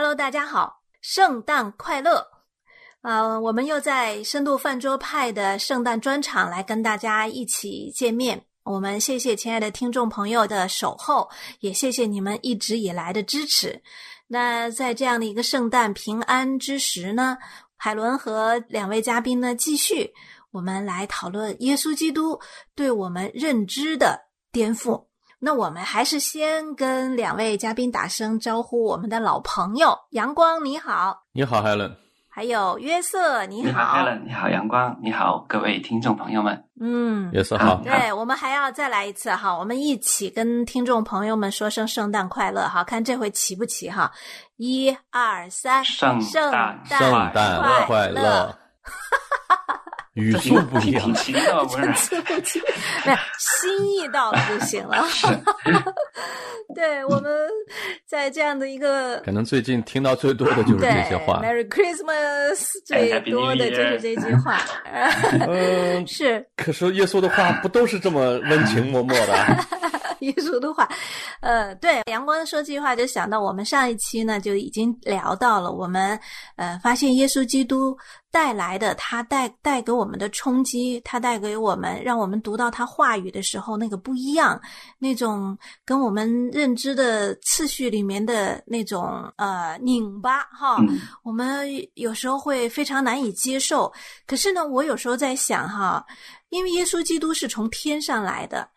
Hello，大家好，圣诞快乐！呃，我们又在深度饭桌派的圣诞专场来跟大家一起见面。我们谢谢亲爱的听众朋友的守候，也谢谢你们一直以来的支持。那在这样的一个圣诞平安之时呢，海伦和两位嘉宾呢，继续我们来讨论耶稣基督对我们认知的颠覆。那我们还是先跟两位嘉宾打声招呼。我们的老朋友阳光，你好，你好，Helen。还有约瑟，你好，你好，Helen，你好，阳光，你好，各位听众朋友们，嗯，约瑟好。对，我们还要再来一次哈，我们一起跟听众朋友们说声圣诞快乐哈，看这回齐不齐哈？一二三，圣圣诞圣诞快乐。语速不一样，挺齐的，不是？不齐，没有心意到了就行了。对，我们在这样的一个，可能最近听到最多的就是这些话。Merry Christmas，最多的就是这句话。嗯，是。可是耶稣的话不都是这么温情脉脉的？耶稣的话，呃，对，阳光说这句话就想到我们上一期呢就已经聊到了，我们呃发现耶稣基督带来的他带带给我们的冲击，他带给我们让我们读到他话语的时候那个不一样，那种跟我们认知的次序里面的那种呃拧巴哈，嗯、我们有时候会非常难以接受。可是呢，我有时候在想哈，因为耶稣基督是从天上来的。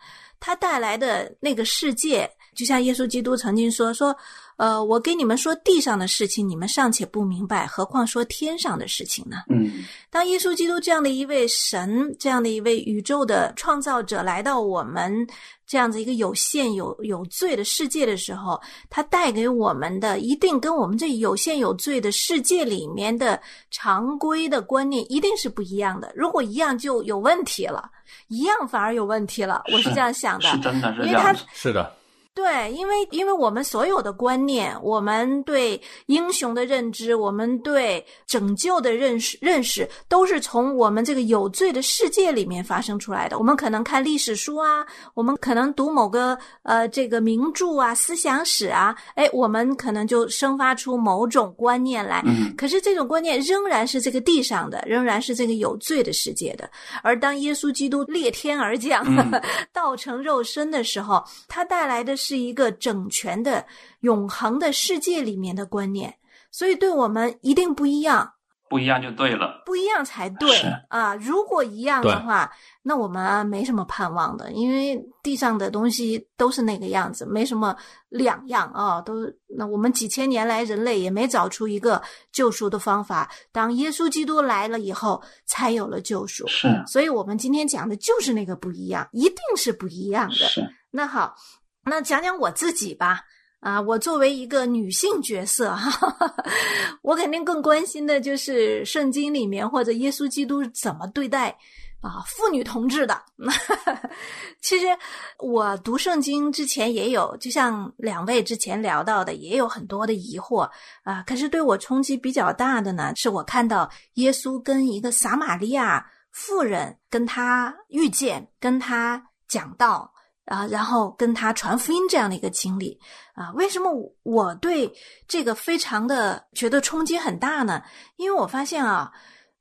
他带来的那个世界，就像耶稣基督曾经说：“说，呃，我给你们说地上的事情，你们尚且不明白，何况说天上的事情呢？”嗯，当耶稣基督这样的一位神，这样的一位宇宙的创造者来到我们这样子一个有限、有有罪的世界的时候，他带给我们的一定跟我们这有限有罪的世界里面的常规的观念一定是不一样的。如果一样，就有问题了。一样反而有问题了，我是这样想的，是真的是因为他是的，对，因为因为我们所有的观念，我们对英雄的认知，我们对拯救的认识认识，都是从我们这个有罪的世界里面发生出来的。我们可能看历史书啊，我们可能读某个呃这个名著啊、思想史啊，哎，我们可能就生发出某种观念来。嗯，可是这种观念仍然是这个地上的，仍然是这个有罪的世界的。而当耶稣基督裂天而降，嗯、道成肉身的时候，他带来的是一个整全的、永恒的世界里面的观念，所以对我们一定不一样。不一样就对了，不一样才对啊！如果一样的话，那我们没什么盼望的，因为地上的东西都是那个样子，没什么两样啊。都那我们几千年来人类也没找出一个救赎的方法，当耶稣基督来了以后，才有了救赎。是，所以我们今天讲的就是那个不一样，一定是不一样的。是，那好，那讲讲我自己吧。啊，我作为一个女性角色，哈哈哈，我肯定更关心的就是圣经里面或者耶稣基督怎么对待啊妇女同志的。其实我读圣经之前也有，就像两位之前聊到的，也有很多的疑惑啊。可是对我冲击比较大的呢，是我看到耶稣跟一个撒玛利亚妇人跟他遇见，跟他讲道。啊，然后跟他传福音这样的一个经历啊，为什么我对这个非常的觉得冲击很大呢？因为我发现啊，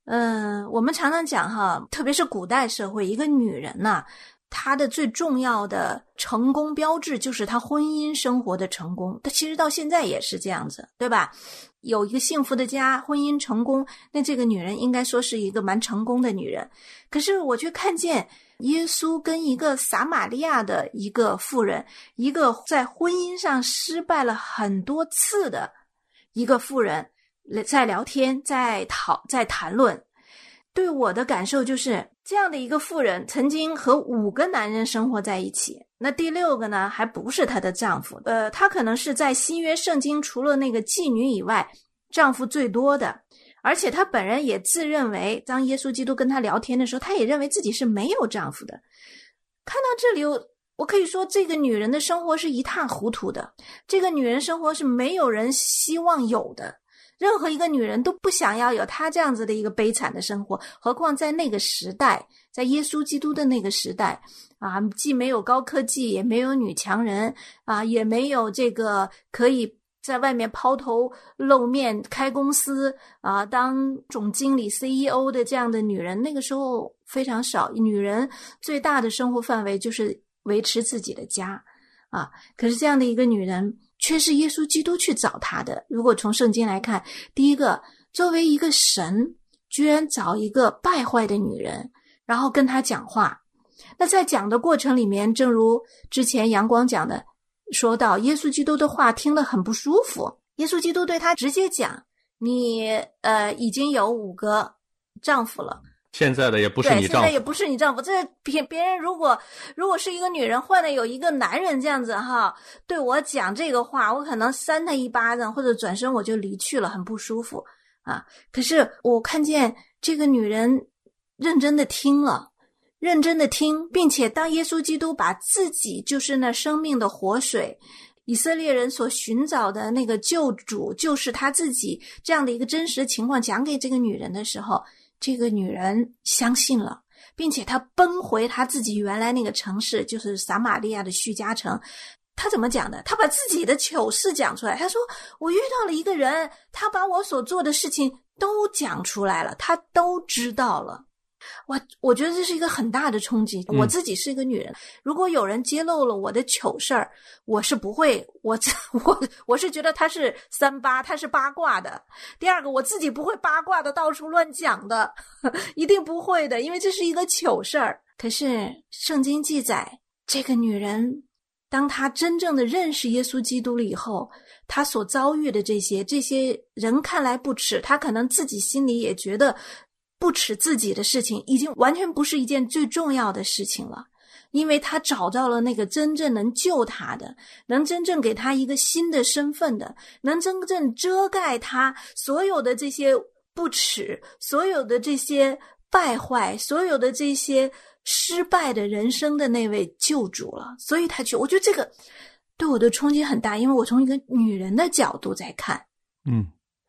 嗯、我们常常讲哈，特别是古代社会，一个女人呐、她的最重要的成功标志就是她婚姻生活的成功。她其实到现在也是这样子，对吧？有一个幸福的家，婚姻成功，那这个女人应该说是一个蛮成功的女人。可是我却看见。耶稣跟一个撒玛利亚的一个妇人，一个在婚姻上失败了很多次的一个妇人，在聊天，在讨，在谈论。对我的感受就是，这样的一个妇人曾经和五个男人生活在一起，那第六个呢，还不是她的丈夫。呃，她可能是在新约圣经除了那个妓女以外，丈夫最多的。而且她本人也自认为，当耶稣基督跟她聊天的时候，她也认为自己是没有丈夫的。看到这里，我可以说，这个女人的生活是一塌糊涂的。这个女人生活是没有人希望有的，任何一个女人都不想要有她这样子的一个悲惨的生活。何况在那个时代，在耶稣基督的那个时代啊，既没有高科技，也没有女强人啊，也没有这个可以。在外面抛头露面开公司啊，当总经理、CEO 的这样的女人，那个时候非常少。女人最大的生活范围就是维持自己的家啊。可是这样的一个女人，却是耶稣基督去找他的。如果从圣经来看，第一个，作为一个神，居然找一个败坏的女人，然后跟她讲话。那在讲的过程里面，正如之前阳光讲的。说到耶稣基督的话，听了很不舒服。耶稣基督对他直接讲：“你呃已经有五个丈夫了，现在的也不是你丈夫，现在也不是你丈夫。这别别人如果如果是一个女人换了有一个男人这样子哈，对我讲这个话，我可能扇他一巴掌，或者转身我就离去了，很不舒服啊。可是我看见这个女人认真的听了。”认真的听，并且当耶稣基督把自己就是那生命的活水，以色列人所寻找的那个救主，就是他自己这样的一个真实的情况讲给这个女人的时候，这个女人相信了，并且她奔回她自己原来那个城市，就是撒玛利亚的叙加城。她怎么讲的？她把自己的糗事讲出来。她说：“我遇到了一个人，他把我所做的事情都讲出来了，他都知道了。”哇，我觉得这是一个很大的冲击。我自己是一个女人，如果有人揭露了我的糗事儿，我是不会，我 我我是觉得他是三八，他是八卦的。第二个，我自己不会八卦的到处乱讲的，一定不会的，因为这是一个糗事儿。可是圣经记载，这个女人，当她真正的认识耶稣基督了以后，她所遭遇的这些，这些人看来不耻，她可能自己心里也觉得。不耻自己的事情，已经完全不是一件最重要的事情了，因为他找到了那个真正能救他的，能真正给他一个新的身份的，能真正遮盖他所有的这些不耻，所有的这些败坏，所有的这些失败的人生的那位救主了。所以他去，我觉得这个对我的冲击很大，因为我从一个女人的角度在看，嗯，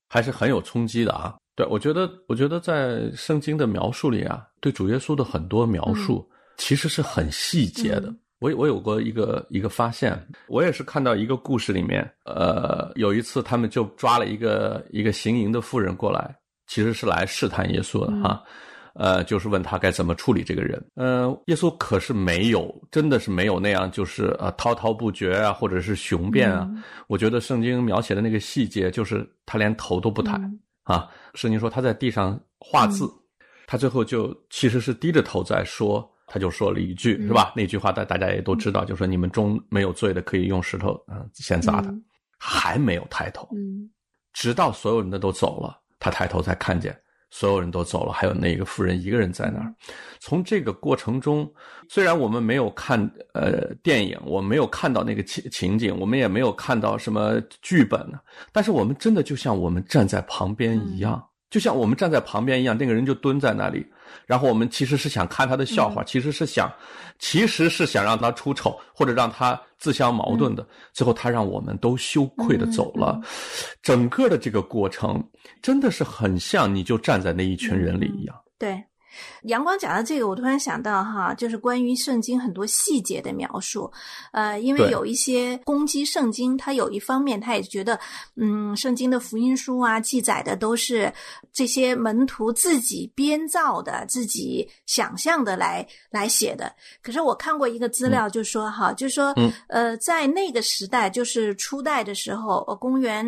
还是很有冲击的啊。对，我觉得，我觉得在圣经的描述里啊，对主耶稣的很多描述其实是很细节的。我我有过一个一个发现，我也是看到一个故事里面，呃，有一次他们就抓了一个一个行淫的妇人过来，其实是来试探耶稣的哈，呃，就是问他该怎么处理这个人。嗯，耶稣可是没有，真的是没有那样，就是呃滔滔不绝啊，或者是雄辩啊。我觉得圣经描写的那个细节，就是他连头都不抬。啊，圣经说他在地上画字，他最后就其实是低着头在说，他就说了一句，是吧？那句话大大家也都知道，就说你们中没有罪的，可以用石头嗯先砸他，还没有抬头，嗯，直到所有人的都走了，他抬头才看见。所有人都走了，还有那个妇人一个人在那儿。从这个过程中，虽然我们没有看呃电影，我没有看到那个情情景，我们也没有看到什么剧本呢，但是我们真的就像我们站在旁边一样。就像我们站在旁边一样，那个人就蹲在那里，然后我们其实是想看他的笑话，其实是想，其实是想让他出丑，或者让他自相矛盾的。最后他让我们都羞愧的走了，整个的这个过程真的是很像你就站在那一群人里一样。对。阳光讲到这个，我突然想到哈，就是关于圣经很多细节的描述，呃，因为有一些攻击圣经，他有一方面他也觉得，嗯，圣经的福音书啊，记载的都是这些门徒自己编造的、自己想象的来来写的。可是我看过一个资料，就说哈，就说，呃，在那个时代，就是初代的时候，公元。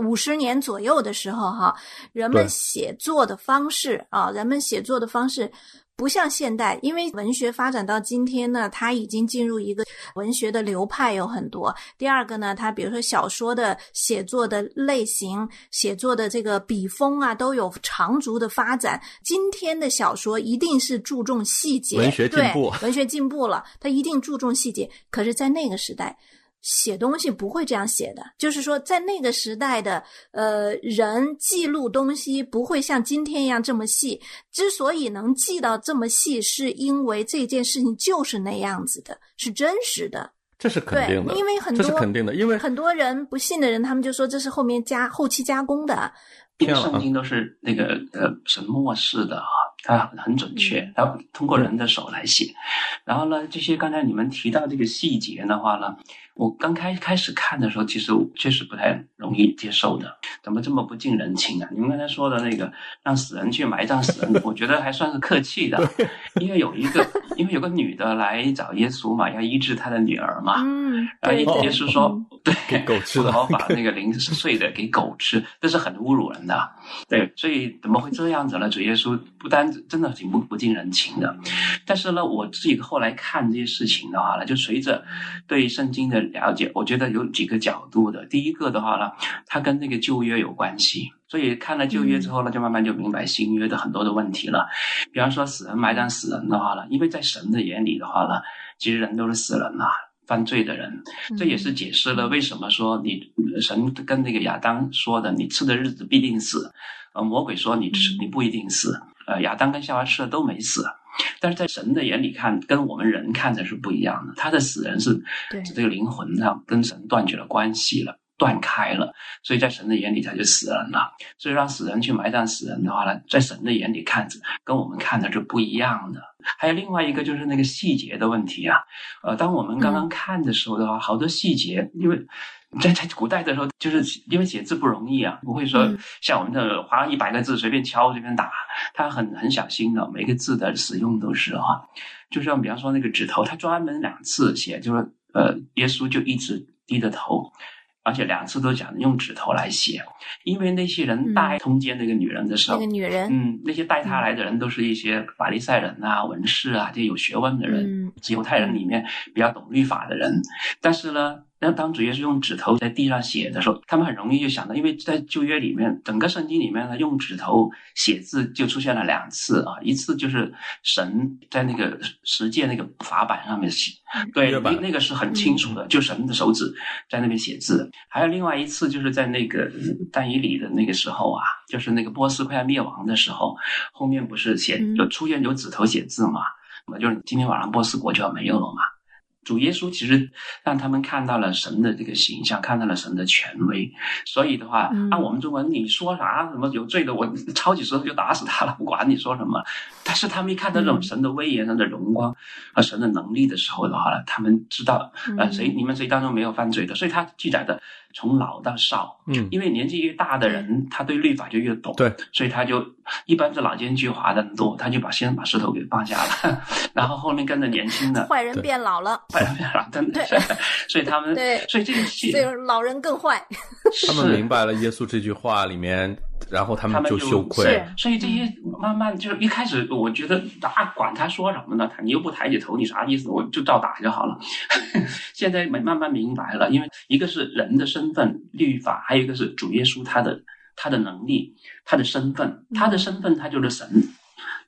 五十年左右的时候，哈，人们写作的方式啊，人们写作的方式不像现代，因为文学发展到今天呢，它已经进入一个文学的流派有很多。第二个呢，它比如说小说的写作的类型、写作的这个笔锋啊，都有长足的发展。今天的小说一定是注重细节，文学进步，文学进步了，它一定注重细节。可是，在那个时代。写东西不会这样写的，就是说，在那个时代的呃人记录东西不会像今天一样这么细。之所以能记到这么细，是因为这件事情就是那样子的，是真实的。这是肯定的，因为很多这是肯定的，因为很多人不信的人，他们就说这是后面加后期加工的。圣经都是那个呃神默示的啊，它很准确，它通过人的手来写。然后呢，这些刚才你们提到这个细节的话呢，我刚开开始看的时候，其实确实不太容易接受的。怎么这么不近人情啊？你们刚才说的那个让死人去埋葬死人，我觉得还算是客气的，因为有一个，因为有个女的来找耶稣嘛，要医治她的女儿嘛。嗯，然后耶稣说，对，给狗吃的然后把那个零碎的给狗吃，这是很侮辱人的。对，所以怎么会这样子呢？主耶稣不单真的挺不不近人情的，但是呢，我自己后来看这些事情的话呢，就随着对圣经的了解，我觉得有几个角度的。第一个的话呢，它跟那个旧约有关系，所以看了旧约之后呢，就慢慢就明白新约的很多的问题了。比方说死人埋葬死人的话呢，因为在神的眼里的话呢，其实人都是死人呐、犯罪的人，这也是解释了为什么说你神跟那个亚当说的，你吃的日子必定死。呃，魔鬼说你吃你不一定死。呃，亚当跟夏娃吃了都没死，但是在神的眼里看，跟我们人看的是不一样的。他的死人是对这个灵魂上跟神断绝了关系了。断开了，所以在神的眼里他就死人了。所以让死人去埋葬死人的话呢，在神的眼里看着跟我们看的是不一样的。还有另外一个就是那个细节的问题啊，呃，当我们刚刚看的时候的话，好多细节，因为在在古代的时候，就是因为写字不容易啊，不会说嗯像我们的划一百个字随便敲随便打，他很很小心的，每个字的使用都是哈、就像比方说那个指头，他专门两次写，就是呃，耶稣就一直低着头。而且两次都讲用指头来写，因为那些人嗯带通奸那个女人的时那候，个女人，嗯，那些带他来的人都是一些法利赛人啊、文士啊，这些有学问的人，嗯犹太人里面比较懂律法的人。但是呢，当当主耶稣用指头在地上写的时候，他们很容易就想到，因为在旧约里面，整个圣经里面呢，用指头写字就出现了两次啊，一次就是神在那个十诫那个法板上面写，对，那那个是很清楚的，就神的手指在那边写字。还有另外一次，就是在那个但以理的那个时候啊，就是那个波斯快要灭亡的时候，后面不是写嗯有出现有指头写字嘛？那么就是今天晚上波斯国就要没有了嘛。主耶稣其实让他们看到了神的这个形象，看到了神的权威，所以的话，嗯按我们中国人，你说啥什么有罪的，我 抄起石头就打死他了，不管你说什么。但是他们一看到这种嗯神的威严、神的荣光和神的能力的时候的话呢，他们知道，呃，嗯谁你们谁当中没有犯罪的，所以他记载的从老到少，嗯，因为年纪越大的人，他对律法就越懂，对，所以他就一般是老奸巨猾的很多，他就把先把石头给放下了，然后后面跟着年轻的，坏人变老了，坏人变老，真的对，所以他们对。所以这个戏所以老人更坏。他们明白了耶稣这句话里面，然后他们就羞愧是。所以这些慢慢就是一开始，我觉得啊，管他说什么呢？他你又不抬起头，你啥意思？我就照打就好了。现在慢慢慢明白了，因为一个是人的身份、律法，还有一个是主耶稣他的他的能力、他的身份，他的身份他就是神。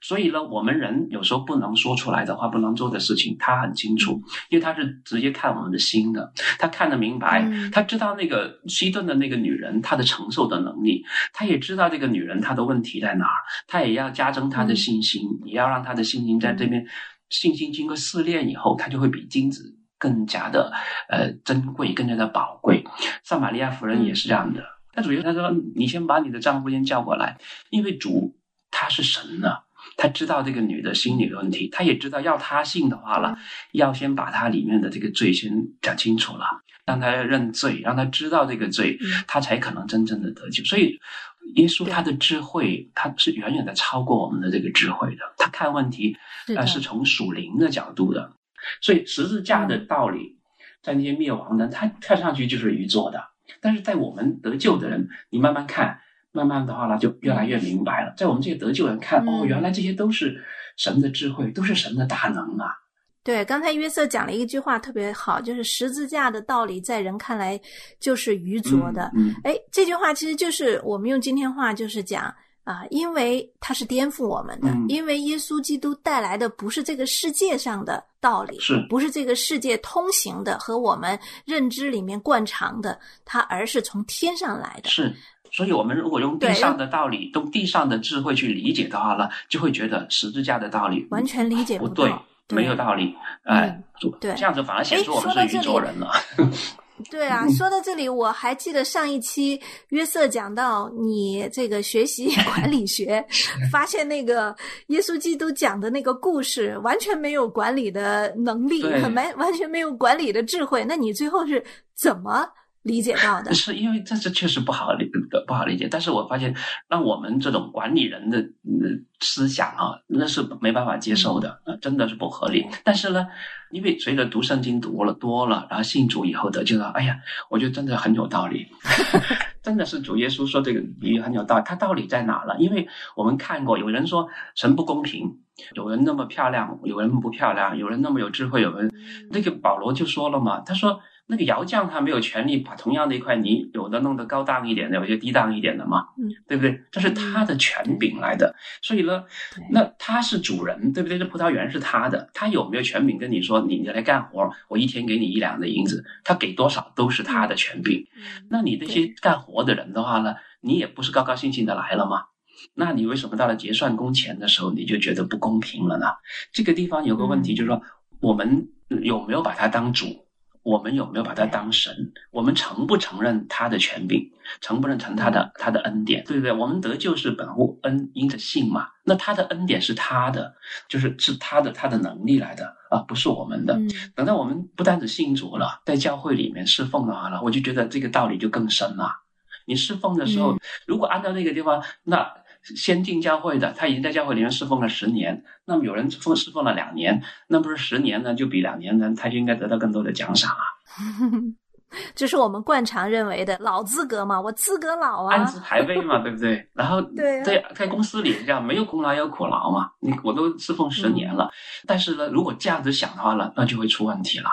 所以呢，我们人有时候不能说出来的话，不能做的事情，他很清楚，因为他是直接看我们的心的，他看得明白，嗯。他知道那个西顿的那个女人她的承受的能力，他也知道这个女人她的问题在哪儿，他也要加增她的信心，也要让她的信心在这边，信心经过试炼以后，她就会比金子更加的呃珍贵，更加的宝贵。撒玛利亚夫人也是这样的。那主耶稣他说：“你先把你的丈夫先叫过来，因为主他是神呢、他知道这个女的心理的问题，他也知道要他信的话了，要先把他里面的这个罪先讲清楚了，让他认罪，让他知道这个罪嗯，她才可能真正的得救。所以，耶稣他的智慧，他是远远的超过我们的这个智慧的。他看问题，是的呃，是从属灵的角度的。所以十字架的道理，在那些灭亡的，他看上去就是愚拙的，但是在我们得救的人，你慢慢看。慢慢的话呢，就越来越明白了。在我们这些得救人看，哦，嗯原来这些都是神的智慧，都是神的大能啊！对，刚才约瑟讲了一句话特别好，就是十字架的道理在人看来就是愚拙的。嗯，哎、这句话其实就是我们用今天话就是讲啊，因为它是颠覆我们的，嗯因为耶稣基督带来的不是这个世界上的道理，是不是这个世界通行的和我们认知里面惯常的，它而是从天上来的。是。所以，我们如果用地上的道理、用地上的智慧去理解的话呢，就会觉得十字架的道理完全理解不对不到，对没有道理。哎，对这样子反而显出我们是宇宙人了。对啊，说到这里，我还记得上一期约瑟讲到你这个学习 管理学，发现那个耶稣基督讲的那个故事完全没有管理的能力，很没完全没有管理的智慧。那你最后是怎么理解到的？是因为这是确实不好理不好理解，但是我发现让我们这种管理人的呃思想啊，那是没办法接受的，呃真的是不合理。但是呢，因为随着读圣经读了多了，然后信主以后的，就说哎呀，我觉得真的很有道理，真的是主耶稣说这个比喻很有道理。他道理在哪了？因为我们看过，有人说神不公平，有人那么漂亮，有人不漂亮，有人那么有智慧，有人那个保罗就说了嘛，他说。那个窑匠他没有权利把同样的一块泥，有的弄得高档一点的，有些低档一点的嘛，嗯，对不对？这是他的权柄来的，所以呢，那他是主人，对不对？这葡萄园是他的，他有没有权柄跟你说你你来干活，我一天给你一两的银子，他给多少都是他的权柄。嗯那你这些干活的人的话呢，你也不是高高兴兴的来了吗？那你为什么到了结算工钱的时候，你就觉得不公平了呢？这个地方有个问题，就是说我们有没有把他当主？我们有没有把他当神？我们承不承认他的权柄？承不认承认他的他的恩典？对不对？我们得救是本乎恩，因着信嘛。那他的恩典是他的，就是是他的他的能力来的啊，不是我们的。嗯等到我们不单只信主了，在教会里面侍奉的话呢，我就觉得这个道理就更深了。你侍奉的时候，嗯如果按照那个地方，那先进教会的，他已经在教会里面侍奉了十年，那么有人奉侍奉了两年，那不是十年呢，就比两年呢，他就应该得到更多的奖赏啊，这是我们惯常认为的老资格嘛，我资格老啊按，资排辈嘛，对不对？然后对啊在在公司里这样没有功劳也有苦劳嘛，你我都侍奉十年了，但是呢，如果这样子想的话呢，那就会出问题了。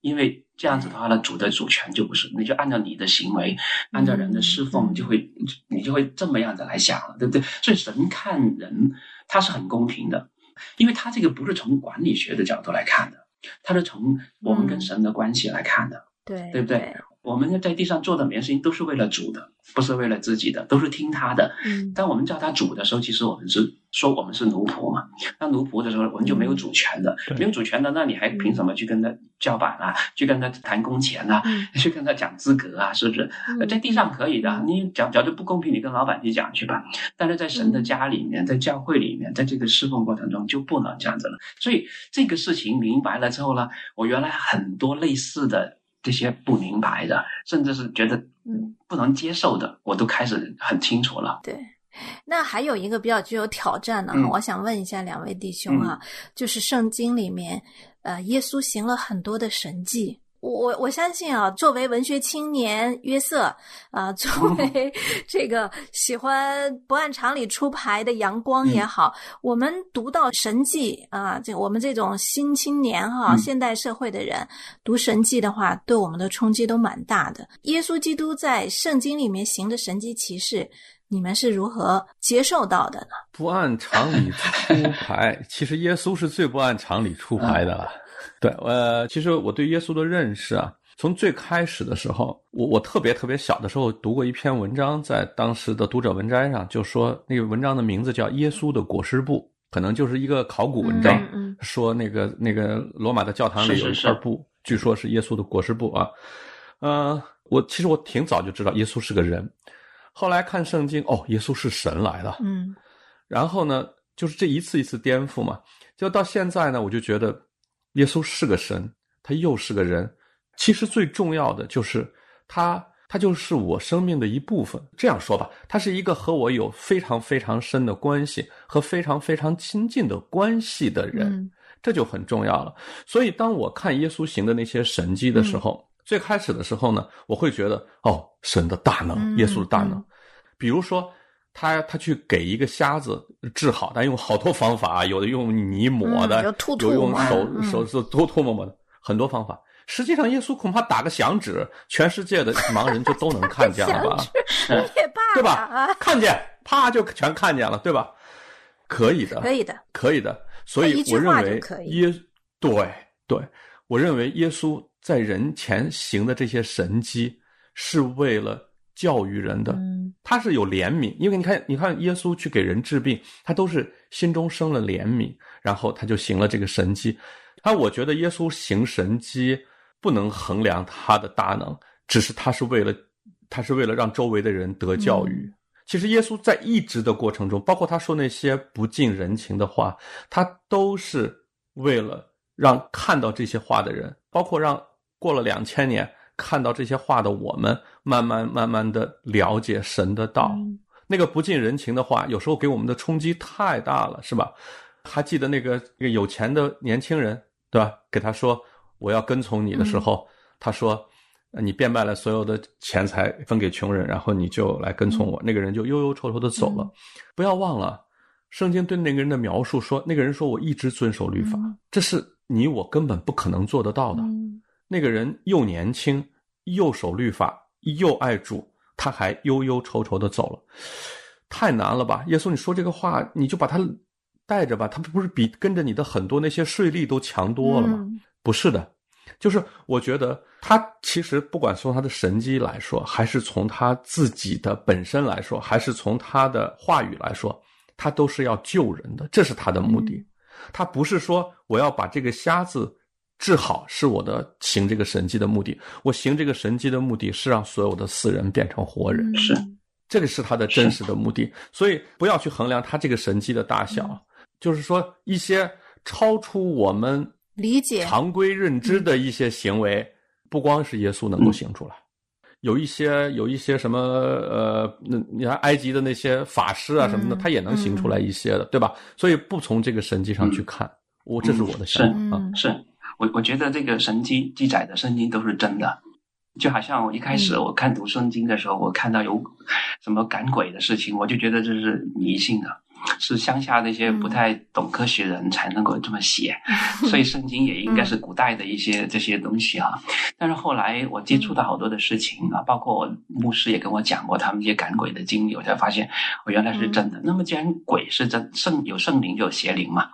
因为这样子的话呢，主的主权就不是，你就按照你的行为，按照人的侍奉，嗯就会你就会这么样子来想了，对不对？所以神看人他是很公平的，因为他这个不是从管理学的角度来看的，他是从我们跟神的关系来看的。对对不对？我们在地上做的每件事情都是为了主的，不是为了自己的，都是听他的。嗯当我们叫他主的时候，其实我们是说我们是奴仆嘛。那奴仆的时候，我们就没有主权的，对没有主权的，那你还凭什么去跟他叫板啊？去跟他谈工钱啊？嗯 去跟他讲资格啊？是不是？嗯在地上可以的，你讲讲就不公平，你跟老板去讲去吧。但是在神的家里面，在教会里面，在这个侍奉过程中就不能这样子了。所以这个事情明白了之后呢，我原来很多类似的这些不明白的，甚至是觉得嗯不能接受的，我都开始很清楚了。对。那还有一个比较具有挑战的、嗯我想问一下两位弟兄啊，就是圣经里面，呃，耶稣行了很多的神迹。我我我相信啊，作为文学青年约瑟啊、作为 这个喜欢不按常理出牌的阳光也好，我们读到神迹啊，这我们这种新青年哈、嗯现代社会的人读神迹的话，对我们的冲击都蛮大的。耶稣基督在圣经里面行的神迹奇事，你们是如何接受到的呢？不按常理出牌，其实耶稣是最不按常理出牌的了。对，呃，其实我对耶稣的认识啊，从最开始的时候，我我特别特别小的时候读过一篇文章，在当时的读者文摘上，就说那个文章的名字叫《耶稣的裹尸布》，可能就是一个考古文章，嗯嗯。说那个那个罗马的教堂里有一是。是是块布，据说是耶稣的裹尸布啊。呃，我其实我挺早就知道耶稣是个人，后来看圣经，哦，耶稣是神来的，嗯。然后呢，就是这一次一次颠覆嘛，就到现在呢，我就觉得耶稣是个神，他又是个人。其实最重要的就是他，他就是我生命的一部分。这样说吧，他是一个和我有非常非常深的关系和非常非常亲近的关系的人，嗯这就很重要了。所以，当我看耶稣行的那些神迹的时候，最开始的时候呢，我会觉得哦，神的大能，嗯耶稣的大能。嗯比如说，他他去给一个瞎子治好，但用好多方法，有的用泥抹的，嗯有吐吐有用嘛手嗯手是吐吐沫沫的，很多方法。实际上，耶稣恐怕打个响指，全世界的盲人就都能看见了吧？你也罢对吧啊，看见，啪就全看见了，对吧？可以的，可以的，可以的。所以我认为耶，对对，我认为耶稣在人前行的这些神迹，是为了教育人的。嗯他是有怜悯，因为你看，你看耶稣去给人治病，他都是心中生了怜悯，然后他就行了这个神迹。啊，我觉得耶稣行神迹，不能衡量他的大能，只是他是为了，他是为了让周围的人得教育。其实耶稣在一直的过程中，包括他说那些不近人情的话，他都是为了让看到这些话的人，包括让过了两千年看到这些话的我们，慢慢慢慢的了解神的道。那个不近人情的话，有时候给我们的冲击太大了，是吧？还记得那个那个有钱的年轻人，对吧？给他说我要跟从你的时候，他说。你变卖了所有的钱财分给穷人，然后你就来跟从我。那个人就忧忧愁愁的走了。不要忘了，圣经对那个人的描述说，那个人说我一直遵守律法，这是你我根本不可能做得到的。那个人又年轻，又守律法，又爱主，他还忧忧愁愁的走了，太难了吧？耶稣，你说这个话，你就把他带着吧，他不是比跟着你的很多那些税吏都强多了吗？不是的。就是我觉得他其实不管从他的神机来说，还是从他自己的本身来说，还是从他的话语来说，他都是要救人的，这是他的目的。他不是说我要把这个瞎子治好是我的行这个神迹的目的，我行这个神迹的目的是让所有的死人变成活人，是。这个是他的真实的目的。所以不要去衡量他这个神迹的大小，就是说一些超出我们。理解常规认知的一些行为，不光是耶稣能够行出来，有一些有一些什么呃，那你看埃及的那些法师啊什么的，他也能行出来一些的，对吧？所以不从这个神迹上去看，我这是我的想法啊。是我我觉得这个神迹记载的圣经都是真的，就好像我一开始我看读圣经的时候，我看到有什么赶鬼的事情，我就觉得这是迷信的。是乡下那些不太懂科学人才能够这么写，所以圣经也应该是古代的一些这些东西啊。但是后来我接触到好多的事情啊，包括我牧师也跟我讲过他们一些赶鬼的经历，我才发现我原来是真的。那么既然鬼是真，圣有圣灵就有邪灵嘛，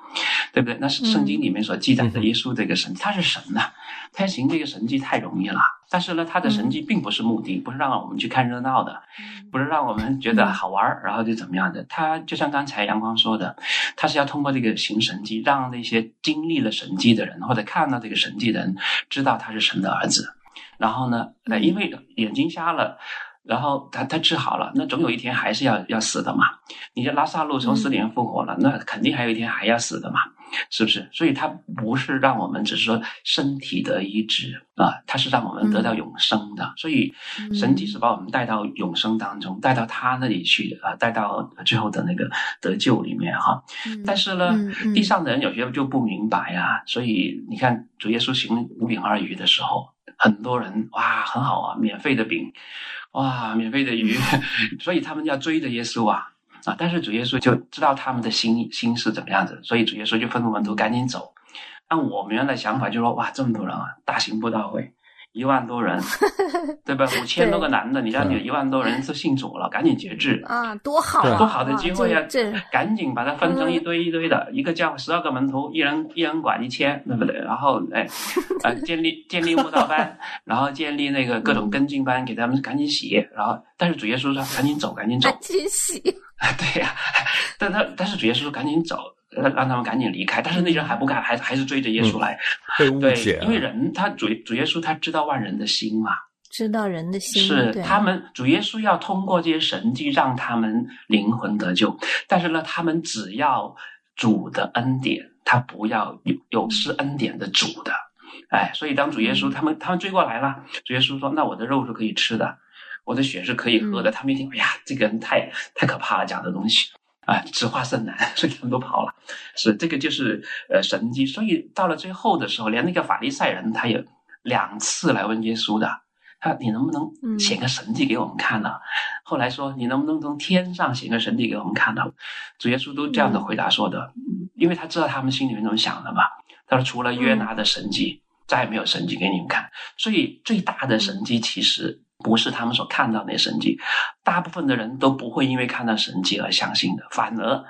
对不对？那是圣经里面所记载的耶稣这个神，他是神呐，他行这个神迹太容易了。但是呢，他的神迹并不是目的，不是让我们去看热闹的，不是让我们觉得好玩然后就怎么样的。他就像刚才阳光说的，他是要通过这个行神迹，让那些经历了神迹的人，或者看到这个神迹的人，知道他是神的儿子。然后呢，呃，因为眼睛瞎了。然后他他治好了，那总有一天还是要要死的嘛。你拉萨路从死里面复活了，那肯定还有一天还要死的嘛，是不是？所以他不是让我们只是说身体的医治啊，他是让我们得到永生的。所以神即是把我们带到永生当中，带到他那里去啊，带到最后的那个得救里面哈。但是呢，地上的人有些就不明白啊。所以你看主耶稣行五饼二鱼的时候，很多人哇很好啊，免费的饼。哇，免费的鱼，所以他们要追着耶稣啊啊！但是主耶稣就知道他们的心心是怎么样子，所以主耶稣就吩咐门徒赶紧走。按我们原来想法，就说哇，这么多人啊，大型布道会。一万多人，对吧？五千多个男的，你让你一万多人是信主了，赶紧节制啊！多好，多好的机会呀！这赶紧把它分成一堆一堆的，一个叫十二个门徒，一人一人管一千，对不对？然后哎，呃，建立 建立慕道班，然后建立那个各种跟进班，给他们赶紧洗。然后，但是主耶稣说赶紧走，赶紧走，赶紧洗。对呀，但他但是主耶稣说赶紧走。让让他们赶紧离开，但是那人还不敢，还还是追着耶稣来。被误解，因为人他主主耶稣他知道万人的心嘛，知道人的心是他们主耶稣要通过这些神迹让他们灵魂得救，但是呢，他们只要主的恩典，他不要有有失恩典的主的。哎，所以当主耶稣他们他们追过来了，主耶稣说：“那我的肉是可以吃的，我的血是可以喝的。”他们一听，哎呀，这个人太太可怕了，讲的东西。啊，直化甚难，所以他们都跑了。是这个就是呃神迹，所以到了最后的时候，连那个法利赛人他也两次来问耶稣的，他你能不能显个神迹给我们看呢？后来说你能不能从天上显个神迹给我们看呢？主耶稣都这样的回答说的，因为他知道他们心里面怎么想的嘛。他说除了约拿的神迹，再也没有神迹给你们看。所以最大的神迹其实。不是他们所看到那神迹，大部分的人都不会因为看到神迹而相信的。反而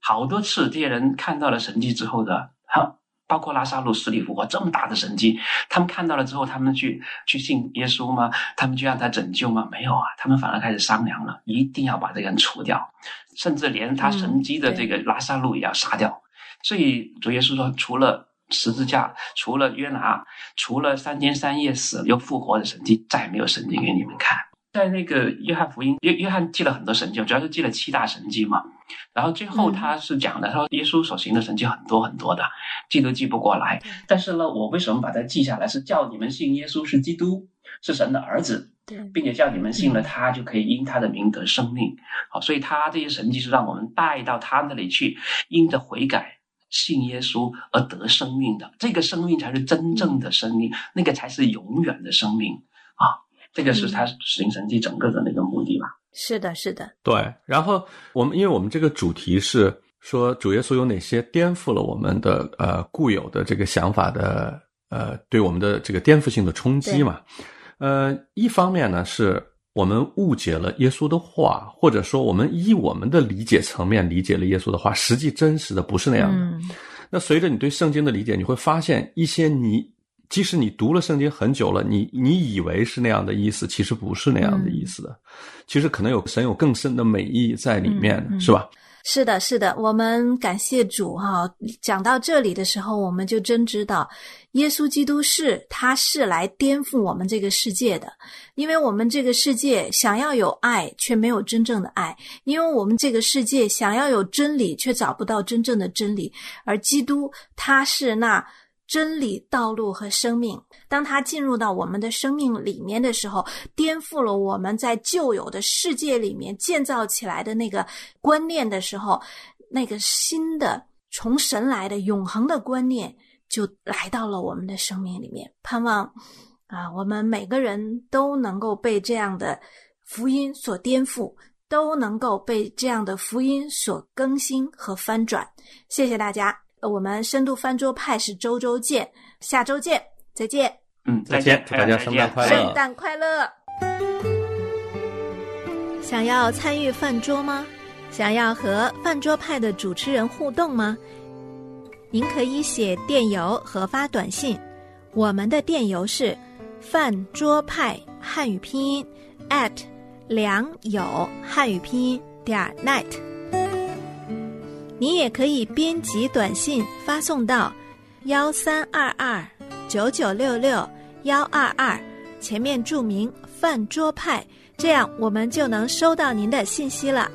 好多次这些人看到了神迹之后的，哈，包括拉萨路死里复活这么大的神迹，他们看到了之后，他们去去信耶稣吗？他们去让他拯救吗？没有啊，他们反而开始商量了，一定要把这个人除掉，甚至连他神迹的这个拉萨路也要杀掉。所以主耶稣说，除了十字架，除了约拿，除了三天三夜死又复活的神迹，再没有神迹给你们看。在那个约翰福音，约约翰记了很多神迹，主要是记了七大神迹嘛。然后最后他是讲的，他说耶稣所行的神迹很多很多的，记都记不过来。但是呢，我为什么把它记下来？是叫你们信耶稣是基督，是神的儿子，并且叫你们信了他，就可以因他的名得生命。好，所以他这些神迹是让我们带到他那里去，因着悔改信耶稣而得生命的。这个生命才是真正的生命，那个才是永远的生命啊！这个是他行神迹整个的那个目的吧？是的，是的，对。然后我们因为我们这个主题是说主耶稣有哪些颠覆了我们的呃固有的这个想法的呃对我们的这个颠覆性的冲击嘛？呃，一方面呢是我们误解了耶稣的话，或者说我们以我们的理解层面理解了耶稣的话，实际真实的不是那样的。嗯那随着你对圣经的理解，你会发现一些你即使你读了圣经很久了，你你以为是那样的意思，其实不是那样的意思的。其实可能有神有更深的美意在里面，是吧？是的，是的，我们感谢主哈、讲到这里的时候，我们就真知道，耶稣基督是他是来颠覆我们这个世界的，因为我们这个世界想要有爱，却没有真正的爱；因为我们这个世界想要有真理，却找不到真正的真理。而基督他是那真理、道路和生命。当他进入到我们的生命里面的时候，颠覆了我们在旧有的世界里面建造起来的那个观念的时候，那个新的从神来的永恒的观念就来到了我们的生命里面。盼望啊，我们每个人都能够被这样的福音所颠覆，都能够被这样的福音所更新和翻转。谢谢大家，我们深度翻桌派是周周见，下周见，再见。嗯，再见祝大家圣诞快乐圣诞快乐！想要参与饭桌吗？想要和饭桌派的主持人互动吗？您可以写电邮和发短信，我们的电邮是饭桌派汉语拼音 at 良友汉语拼音点 net。您也可以编辑短信发送到幺三二二九九六六幺二二，前面注明“饭桌派”，这样我们就能收到您的信息了。